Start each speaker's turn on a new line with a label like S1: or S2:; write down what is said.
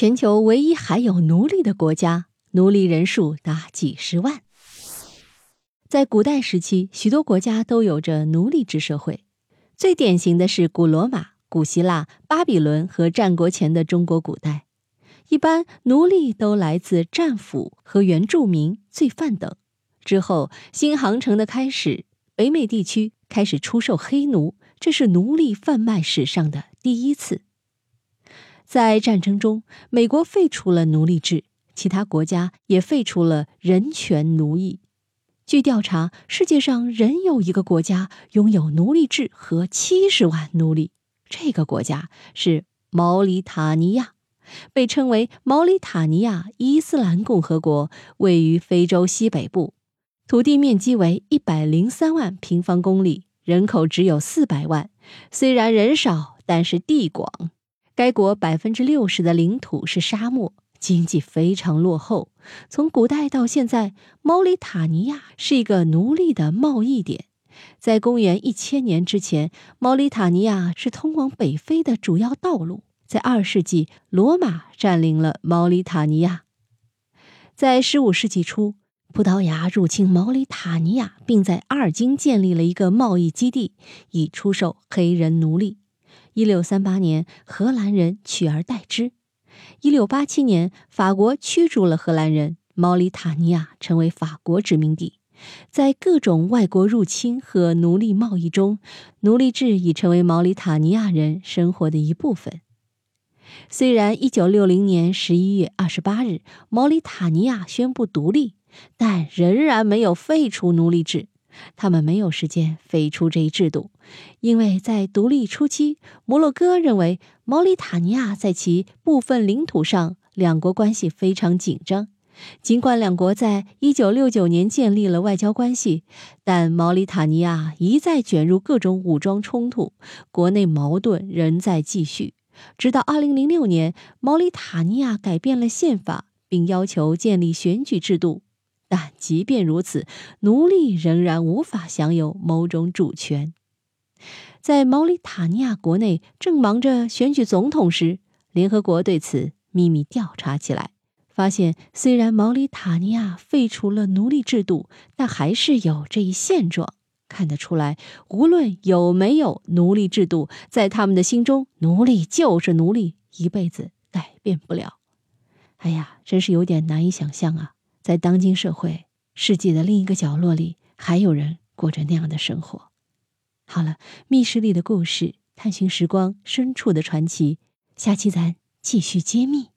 S1: 全球唯一还有奴隶的国家，奴隶人数达几十万。在古代时期，许多国家都有着奴隶制社会，最典型的是古罗马、古希腊、巴比伦和战国前的中国古代。一般奴隶都来自战俘和原住民、罪犯等。之后，新航程的开始，北美地区开始出售黑奴，这是奴隶贩卖史上的第一次。在战争中，美国废除了奴隶制，其他国家也废除了人权奴役。据调查，世界上仍有一个国家拥有奴隶制和七十万奴隶，这个国家是毛里塔尼亚，被称为毛里塔尼亚伊斯兰共和国，位于非洲西北部，土地面积为一百零三万平方公里，人口只有四百万。虽然人少，但是地广。该国百分之六十的领土是沙漠，经济非常落后。从古代到现在，毛里塔尼亚是一个奴隶的贸易点。在公元一千年之前，毛里塔尼亚是通往北非的主要道路。在二世纪，罗马占领了毛里塔尼亚。在十五世纪初，葡萄牙入侵毛里塔尼亚，并在阿尔金建立了一个贸易基地，以出售黑人奴隶。一六三八年，荷兰人取而代之。一六八七年，法国驱逐了荷兰人，毛里塔尼亚成为法国殖民地。在各种外国入侵和奴隶贸易中，奴隶制已成为毛里塔尼亚人生活的一部分。虽然一九六零年十一月二十八日，毛里塔尼亚宣布独立，但仍然没有废除奴隶制。他们没有时间废除这一制度，因为在独立初期，摩洛哥认为毛里塔尼亚在其部分领土上，两国关系非常紧张。尽管两国在1969年建立了外交关系，但毛里塔尼亚一再卷入各种武装冲突，国内矛盾仍在继续。直到2006年，毛里塔尼亚改变了宪法，并要求建立选举制度。但即便如此，奴隶仍然无法享有某种主权。在毛里塔尼亚国内正忙着选举总统时，联合国对此秘密调查起来，发现虽然毛里塔尼亚废除了奴隶制度，但还是有这一现状。看得出来，无论有没有奴隶制度，在他们的心中，奴隶就是奴隶，一辈子改变不了。哎呀，真是有点难以想象啊！在当今社会，世界的另一个角落里，还有人过着那样的生活。好了，密室里的故事，探寻时光深处的传奇，下期咱继续揭秘。